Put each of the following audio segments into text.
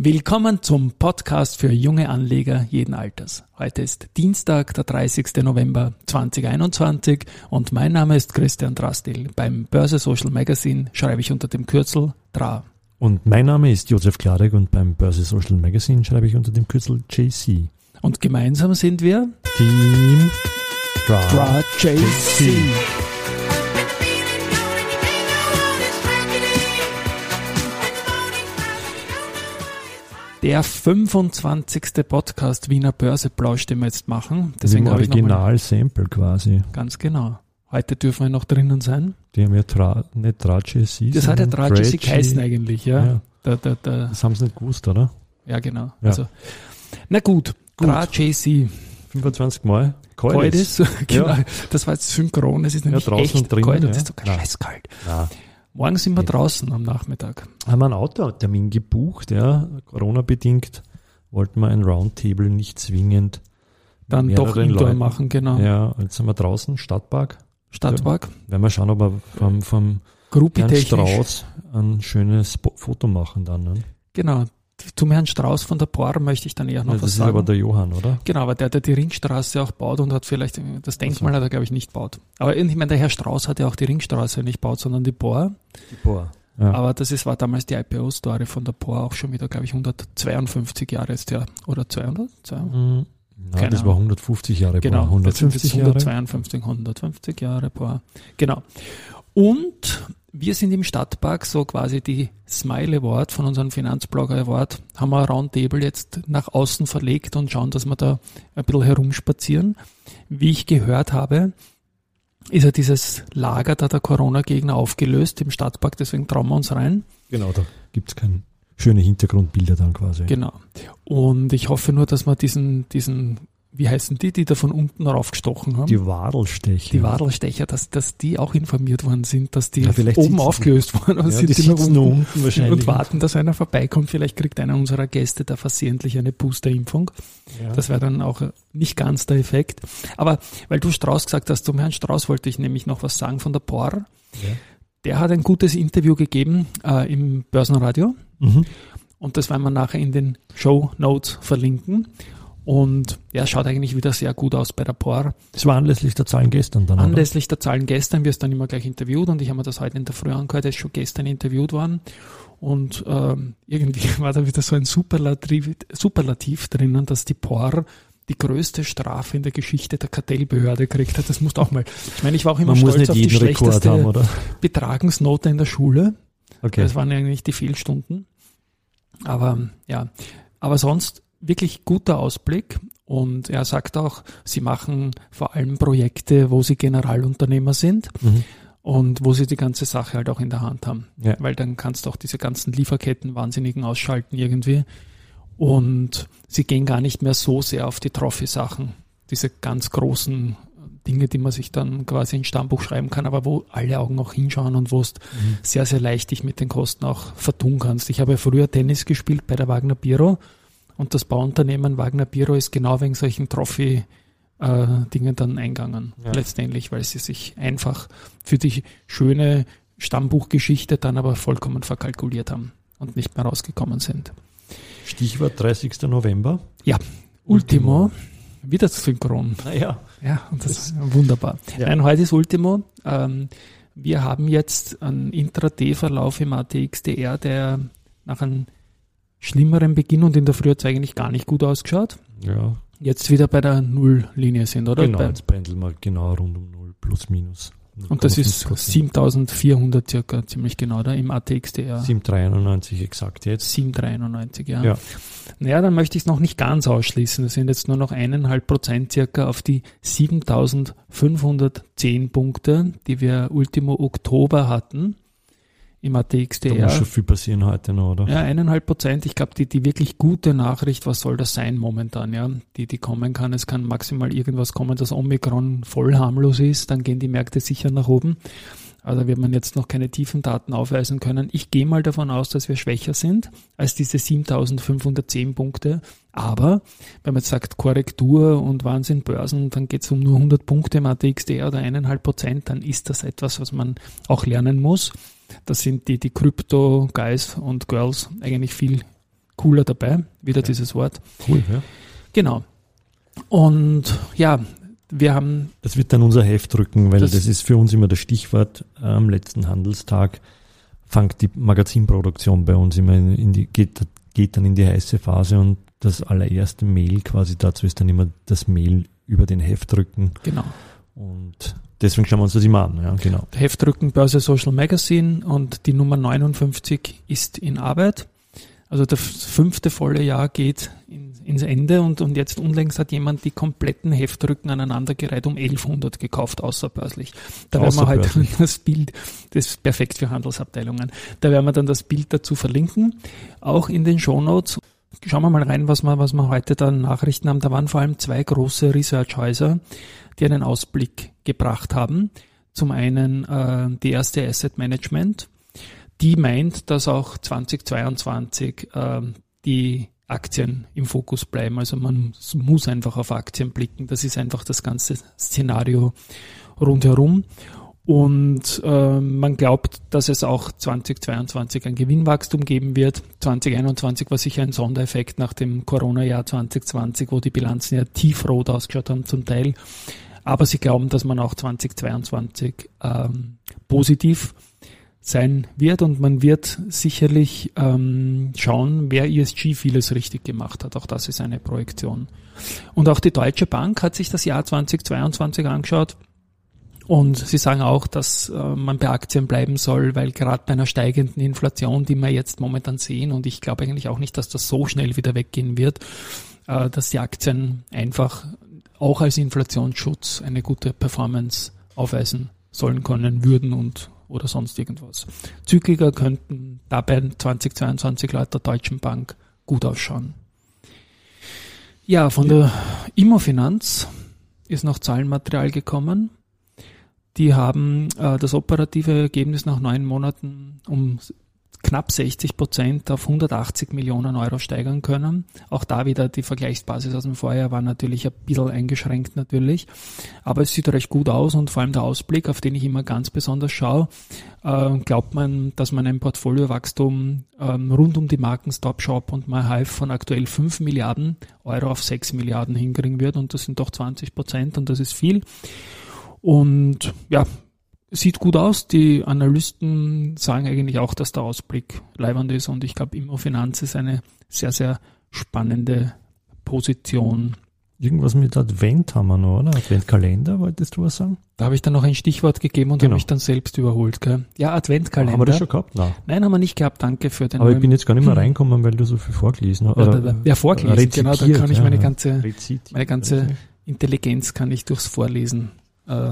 Willkommen zum Podcast für junge Anleger jeden Alters. Heute ist Dienstag, der 30. November 2021 und mein Name ist Christian Drastil. Beim Börse Social Magazine schreibe ich unter dem Kürzel DRA. Und mein Name ist Josef Klarek und beim Börse Social Magazine schreibe ich unter dem Kürzel JC. Und gemeinsam sind wir Team DRA, DRA JC. Der 25. Podcast Wiener Börseplausch, den wir jetzt machen. Deswegen Im Original-Sample quasi. ganz genau. Heute dürfen wir noch drinnen sein. Die haben ja tra nicht DRA JC. Das hat ja sondern Dragisi J. geheißen eigentlich, ja. Ja. Da, da, da, Das haben sie nicht gewusst, oder? ja, genau. Ja. Also, na gut, Gut. JC. 25 Mal. Kalt Kalt ist. genau. Ja. Das war jetzt synchron, es ist nämlich draußen echt drinnen, kalt und ja. es ist sogar Nein. scheißkalt. Nein. Morgen sind wir Ja. draußen am Nachmittag. Haben wir einen Outdoor-Termin gebucht, ja. Corona-bedingt wollten wir ein Roundtable nicht zwingend. Dann doch Indoor Leuten. machen, genau. Ja, jetzt sind wir draußen, Stadtpark. Stadtpark, Werden wir schauen, ob wir vom, vom Herrn. Strauß ein schönes Foto machen dann. Ne? Genau. Zum Herrn Strauß von der POR möchte ich dann eher noch Ja, das was ist sagen. aber der Johann, oder? Genau, aber der, der die Ringstraße auch baut und hat vielleicht, das Denkmal hat er, glaube ich, nicht baut. Aber ich meine, der Herr Strauß hat ja auch die Ringstraße nicht baut, sondern die POR. Boah. Ja. Aber das ist, war damals die IPO-Story von der POR auch schon wieder, glaube ich, 152 Jahre ist der. Oder 200? 200? Mhm. Nein, Keine das war 150 Jahre. Genau, Boah, das sind 150 jetzt Jahre. 152, 150 Jahre POR. Genau. Und wir sind im Stadtpark, so quasi die Smile Award von unserem Finanzblogger Award, haben wir ein Roundtable jetzt nach außen verlegt und schauen, dass wir da ein bisschen herumspazieren. Wie ich gehört habe, ist ja dieses Lager da der Corona-Gegner aufgelöst im Stadtpark, deswegen trauen wir uns rein. Genau, da gibt es keine schöne Hintergrundbilder dann quasi. Genau. Und ich hoffe nur, dass wir diesen, diesen, wie heißen die, die da von unten raufgestochen haben? Die Wadelstecher. die Wadelstecher, dass, dass die auch informiert worden sind, dass die Ja, vielleicht oben aufgelöst wurden oder Ja, sind die die unten unten wahrscheinlich. und warten, dass einer vorbeikommt. Vielleicht kriegt einer unserer Gäste da versehentlich eine Boosterimpfung. Ja. Das wäre dann auch nicht ganz der Effekt. Aber weil du Strauß gesagt hast, zum Herrn Strauß wollte ich nämlich noch was sagen von der POR. Ja. Der hat ein gutes Interview gegeben äh, im Börsenradio. Mhm. Und das werden wir nachher in den Show Notes verlinken. Und ja, schaut eigentlich wieder sehr gut aus bei der POR. Das war anlässlich der Zahlen gestern dann, oder? Anlässlich der Zahlen gestern wirst dann immer gleich interviewt und ich habe mir das heute in der Früh angehört, er ist schon gestern interviewt worden und ähm, irgendwie war da wieder so ein Superlativ, Superlativ drinnen, dass die POR die größte Strafe in der Geschichte der Kartellbehörde gekriegt hat. Das muss auch mal. Ich meine, ich war auch immer Man stolz auf die schlechteste haben, oder? Betragensnote in der Schule. Okay. Das waren eigentlich die Fehlstunden. Aber ja, aber sonst wirklich guter Ausblick. Und er sagt auch, sie machen vor allem Projekte, wo sie Generalunternehmer sind Mhm. und wo sie die ganze Sache halt auch in der Hand haben. Ja. Weil dann kannst du auch diese ganzen Lieferketten Wahnsinnigen ausschalten irgendwie. Und sie gehen gar nicht mehr so sehr auf die Trophy-Sachen. Diese ganz großen Dinge, die man sich dann quasi ins Stammbuch schreiben kann, aber wo alle Augen auch hinschauen und wo es Mhm. sehr, sehr leicht dich mit den Kosten auch vertun kannst. Ich habe ja früher Tennis gespielt bei der Wagner Biro und das Bauunternehmen Wagner Biro ist genau wegen solchen Trophy Dingen dann eingegangen. Ja. Letztendlich, weil sie sich einfach für die schöne Stammbuchgeschichte dann aber vollkommen verkalkuliert haben und nicht mehr rausgekommen sind. Stichwort 30. November. Ultimo, wieder synchron. Naja. Ja, und das ist wunderbar. Ja. Nein, heute ist Ultimo. Ähm, wir haben jetzt einen Intraday-Verlauf im ATXDR, der nach einem schlimmeren Beginn und in der Früh hat es eigentlich gar nicht gut ausgeschaut. Ja, Jetzt wieder bei der Nulllinie sind, oder? genau. Bei, Jetzt pendeln wir genau rund um 0 plus minus. und das ist 0,5%. 7400 circa, ziemlich genau, da im ATXDR. 7,93 exakt jetzt. 7,93, ja. Ja. Naja, dann möchte ich es noch nicht ganz ausschließen. Das sind jetzt nur noch eineinhalb Prozent circa auf die 7510 Punkte, die wir Ultimo Oktober hatten im Da ATXDR. muss schon viel passieren heute noch, oder? Ja, eineinhalb Prozent. Ich glaube, die, die wirklich gute Nachricht, was soll das sein momentan, ja, die, die kommen kann. Es kann maximal irgendwas kommen, dass Omikron voll harmlos ist, dann gehen die Märkte sicher nach oben. Also wird man jetzt noch keine tiefen Daten aufweisen können. Ich gehe mal davon aus, dass wir schwächer sind als diese 7510 Punkte. Aber wenn man jetzt sagt Korrektur und Wahnsinn Börsen, dann geht es um nur 100 Punkte im ATXDR oder eineinhalb Prozent, dann ist das etwas, was man auch lernen muss. Das sind die, die Crypto-Guys und Girls eigentlich viel cooler dabei, wieder Ja. dieses Wort. Cool, ja. Genau. Und ja, wir haben, Das wird dann unser Heft drücken, weil Das- das, ist für uns immer das Stichwort. Am letzten Handelstag fängt die Magazinproduktion bei uns immer in, die, geht, geht dann in die heiße Phase und das allererste Mail quasi dazu ist dann immer das Mail über den Heftdrücken genau, und deswegen schauen wir uns das immer an, ja, genau. Heftrücken Börse Social Magazine und die Nummer 59 ist in Arbeit. Also das fünfte volle Jahr geht in, ins Ende und, und jetzt unlängst hat jemand die kompletten Heftrücken aneinandergereiht um 1100 gekauft, außerbörslich. Da werden wir heute Außerbörslich. das Bild, das ist perfekt für Handelsabteilungen, da werden wir dann das Bild dazu verlinken, auch in den Shownotes. Schauen wir mal rein, was wir, was wir heute da Nachrichten haben. Da waren vor allem zwei große Researchhäuser, die einen Ausblick gebracht haben. Zum einen äh, die erste Asset Management, die meint, dass auch 2022 äh, die Aktien im Fokus bleiben. Also man muss einfach auf Aktien blicken. Das ist einfach das ganze Szenario rundherum. Und äh, man glaubt, dass es auch 2022 ein Gewinnwachstum geben wird. 2021 war sicher ein Sondereffekt nach dem Corona-Jahr 2020, wo die Bilanzen ja tiefrot ausgeschaut haben zum Teil. Aber sie glauben, dass man auch 2022 ähm, positiv sein wird und man wird sicherlich ähm, schauen, wer ESG vieles richtig gemacht hat. Auch das ist eine Projektion. Und auch die Deutsche Bank hat sich das Jahr 2022 angeschaut und sie sagen auch, dass äh, man bei Aktien bleiben soll, weil gerade bei einer steigenden Inflation, die wir jetzt momentan sehen, und ich glaube eigentlich auch nicht, dass das so schnell wieder weggehen wird, äh, dass die Aktien einfach auch als Inflationsschutz eine gute Performance aufweisen sollen können würden und oder sonst irgendwas. Zykliker könnten dabei 2022 laut der Deutschen Bank gut ausschauen. Ja, von der Immofinanz ist noch Zahlenmaterial gekommen. Die haben äh, das operative Ergebnis nach neun Monaten um knapp 60 Prozent auf 180 Millionen Euro steigern können. Auch da wieder die Vergleichsbasis aus dem Vorjahr war natürlich ein bisschen eingeschränkt natürlich. Aber es sieht recht gut aus und vor allem der Ausblick, auf den ich immer ganz besonders schaue, äh, glaubt man, dass man ein Portfoliowachstum ähm, rund um die Marken Stop Shop und MyHive von aktuell 5 Milliarden Euro auf 6 Milliarden hinkriegen wird und das sind doch 20 Prozent und das ist viel. Und ja, sieht gut aus. Die Analysten sagen eigentlich auch, dass der Ausblick leibend ist und ich glaube, Immofinanz ist eine sehr, sehr spannende Position. Irgendwas mit Advent haben wir noch, oder? Adventkalender, wolltest du was sagen? Da habe ich dann noch ein Stichwort gegeben und Genau. habe mich dann selbst überholt. Gell? Ja, Adventkalender. Haben wir das schon gehabt? Nein. Nein, haben wir nicht gehabt. Danke für den Aber ich bin jetzt gar nicht mehr reinkommen, weil du so viel vorgelesen hast. Ja, ja, vorgelesen, genau, da kann ich meine ganze- meine ganze Intelligenz kann ich durchs Vorlesen äh,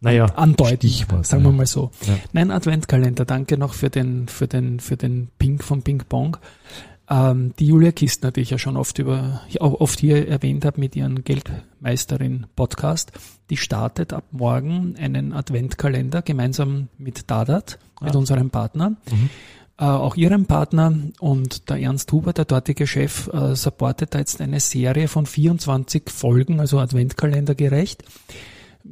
Naja, andeuten, Stichwort, sagen wir mal so. Ja. Nein, Adventkalender, danke noch für den, für den, für den Pink von Ping Pong. Ähm, die Julia Kistner, die ich ja schon oft über, auch oft hier erwähnt habe mit ihren Geldmeisterin Podcast, die startet ab morgen einen Adventkalender gemeinsam mit Dadat, mit Ah. unserem Partner. Mhm. Äh, auch ihrem Partner und der Ernst Huber, der dortige Chef, äh, supportet da jetzt eine Serie von 24 Folgen, also Adventkalender gerecht,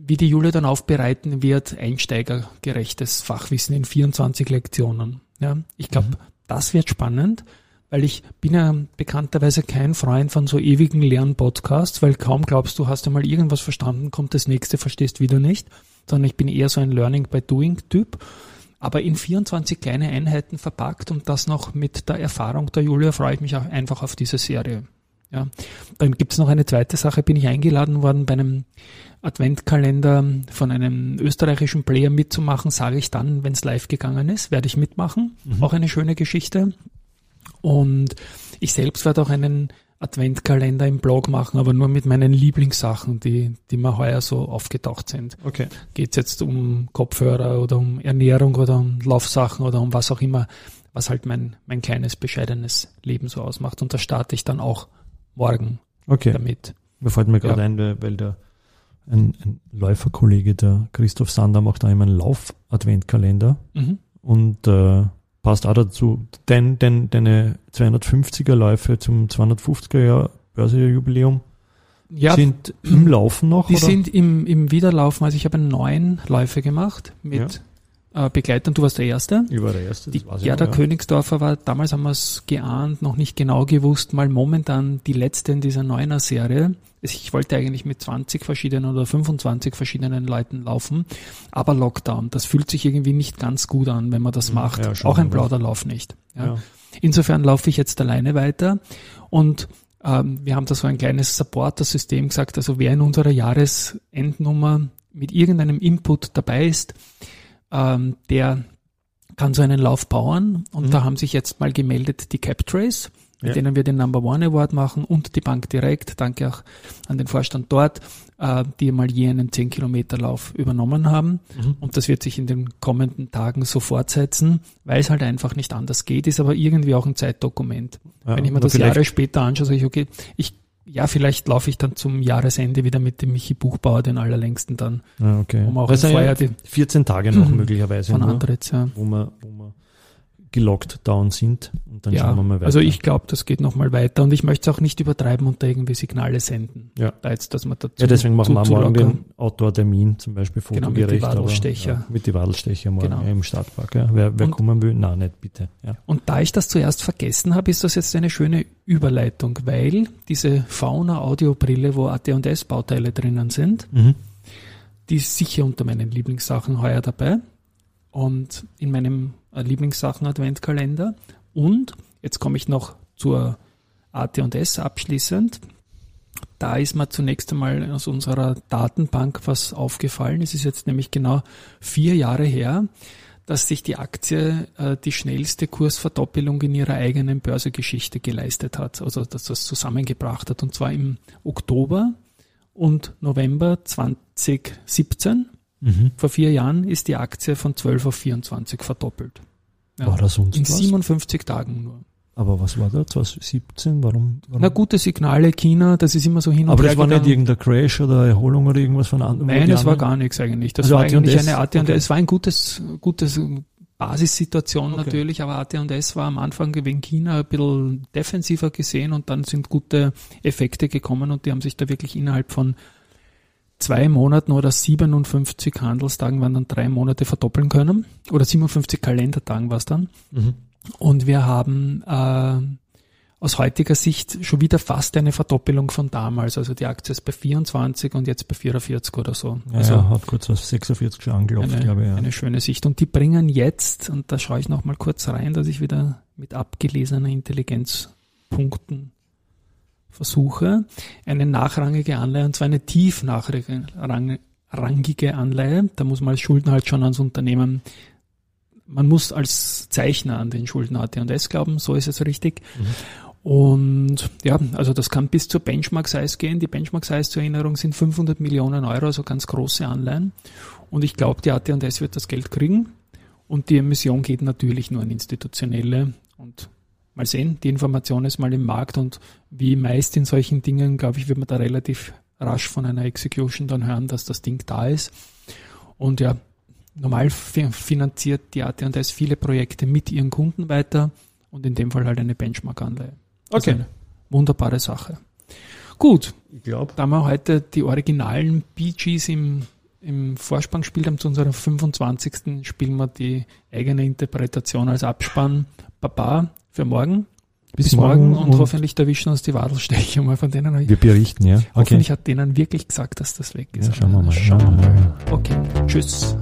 wie die Julia dann aufbereiten wird, einsteigergerechtes Fachwissen in 24 Lektionen. Ja, ich glaube, Mhm. das wird spannend, weil ich bin ja bekannterweise kein Freund von so ewigen Lernpodcasts, weil kaum glaubst du, hast du mal irgendwas verstanden, kommt das nächste, verstehst wieder nicht, sondern ich bin eher so ein Learning by Doing Typ aber in 24 kleine Einheiten verpackt und das noch mit der Erfahrung der Julia freue ich mich auch einfach auf diese Serie. Ja. Dann gibt es noch eine zweite Sache, bin ich eingeladen worden, bei einem Adventkalender von einem österreichischen Player mitzumachen, sage ich dann, wenn es live gegangen ist, werde ich mitmachen. Mhm. Auch eine schöne Geschichte. Und ich selbst werde auch einen Adventkalender im Blog machen, aber nur mit meinen Lieblingssachen, die, die mir heuer so aufgetaucht sind Okay. geht es jetzt um Kopfhörer oder um Ernährung oder um Laufsachen oder um was auch immer, was halt mein, mein kleines, bescheidenes Leben so ausmacht. Und da starte ich dann auch morgen Okay. damit. Mir fällt mir gerade Ja. ein, weil, der ein, ein Läuferkollege, der Christoph Sander, macht da immer einen Lauf-Adventkalender Mhm. und äh, passt auch dazu. Dein, dein, deine 250er Läufe zum 250er Jahr Börsejubiläum Ja, sind im Laufen noch, die oder? sind im, im Wiederlaufen. Also ich habe neun Läufe gemacht mit äh, begleiten. Du warst der Erste. Ich war der Erste. Die Gerda ja. Königsdorfer war, damals haben wir es geahnt, noch nicht genau gewusst, mal momentan die letzte in dieser Neuner-Serie. Ich wollte eigentlich mit 20 verschiedenen oder 25 verschiedenen Leuten laufen, aber Lockdown, das fühlt sich irgendwie nicht ganz gut an, wenn man das mhm. macht. Ja, Auch ein Plauderlauf nicht. Ja. Insofern laufe ich jetzt alleine weiter und ähm, wir haben da so ein kleines Supporter-System gesagt, also wer in unserer Jahresendnummer mit irgendeinem Input dabei ist, ähm, der kann so einen Lauf bauen und mhm. da haben sich jetzt mal gemeldet die CapTrace, mit ja. denen wir den Number One Award machen und die Bank direkt. Danke auch an den Vorstand dort, äh, die mal je einen 10 Kilometer Lauf übernommen haben. Mhm. Und das wird sich in den kommenden Tagen so fortsetzen, weil es halt einfach nicht anders geht, ist aber irgendwie auch ein Zeitdokument. Ja, Wenn ich mir das Jahre später anschaue, sage ich, okay, ich ja, vielleicht laufe ich dann zum Jahresende wieder mit dem Michi Buchbauer, den allerlängsten dann. Ja, okay. Um auch das ja 14 Tage noch möglicherweise. Von Andritz, ja. Wo man, wo man gelockt down sind und dann ja, schauen wir mal weiter. Also ich glaube, das geht nochmal weiter und ich möchte es auch nicht übertreiben und da irgendwie Signale senden. Ja. Da jetzt, dass man dazu ja, deswegen machen wir morgen den Outdoor-Termin, zum Beispiel fotogerecht. Genau, mit die Wadelstecher. ja, mit die Wadelstecher morgen genau. im Stadtpark. Ja. Wer, wer und, kommen will, na nicht, bitte. Ja. Und da ich das zuerst vergessen habe, ist das jetzt eine schöne Überleitung, weil diese Fauna-Audiobrille, wo AT&S-Bauteile drinnen sind, mhm. die ist sicher unter meinen Lieblingssachen heuer dabei und in meinem Lieblingssachen Adventkalender. Und jetzt komme ich noch zur AT&S abschließend. Da ist mir zunächst einmal aus unserer Datenbank was aufgefallen. Es ist jetzt nämlich genau vier Jahre her, dass sich die Aktie äh, die schnellste Kursverdoppelung in ihrer eigenen Börsegeschichte geleistet hat, also dass das zusammengebracht hat. Und zwar im Oktober und November 2017 Mhm. Vor vier Jahren ist die Aktie von 12 auf 24 verdoppelt. Ja. War das sonst In was? 57 Tagen nur. Aber was war da? 2017? Warum, warum? Na, gute Signale, China, das ist immer so hin und her. Aber das war nicht irgendein Crash oder Erholung oder irgendwas von anderen? Nein, es war gar nichts eigentlich. Das also war eigentlich eine AT&S, okay. es war ein gutes, gutes Basissituation okay. natürlich, aber AT&S war am Anfang wegen China ein bisschen defensiver gesehen und dann sind gute Effekte gekommen und die haben sich da wirklich innerhalb von zwei Monaten oder 57 Handelstagen waren dann drei Monate verdoppeln können. Oder 57 Kalendertagen war es dann. Mhm. Und wir haben äh, aus heutiger Sicht schon wieder fast eine Verdoppelung von damals. Also die Aktie ist bei 24 und jetzt bei 44 oder so. Ja, also ja, hat kurz was 46 schon angelaufen, eine, glaube ich. Ja. Eine schöne Sicht. Und die bringen jetzt, und da schaue ich nochmal kurz rein, dass ich wieder mit abgelesener Intelligenz punkten versuche, eine nachrangige Anleihe, und zwar eine tief nachrangige Anleihe. Da muss man als Schuldner halt schon ans Unternehmen, man muss als Zeichner an den Schulden AT&S glauben, so ist es richtig. Mhm. Und ja, also das kann bis zur Benchmark-Size gehen. Die Benchmark-Size zur Erinnerung sind 500 Millionen Euro, also ganz große Anleihen. Und ich glaube, die AT&S wird das Geld kriegen. Und die Emission geht natürlich nur an Institutionelle. Und mal sehen, die Information ist mal im Markt und wie meist in solchen Dingen, glaube ich, wird man da relativ rasch von einer Execution dann hören, dass das Ding da ist. Und ja, normal finanziert die AT&S viele Projekte mit ihren Kunden weiter und in dem Fall halt eine Benchmark-Anleihe. Okay. Also wunderbare Sache. Gut, ich glaube, da wir heute die originalen BGs im, im Vorspann gespielt haben zu unserer 25. spielen wir die eigene Interpretation als Abspann. Baba, für morgen. Bis, Bis morgen, morgen und, hoffentlich erwischen uns die Wadelstecher mal von denen. Wir berichten, ja. Okay. Hoffentlich hat denen wirklich gesagt, dass das weg ist. Ja, schauen wir mal. Schauen wir mal. Okay, tschüss.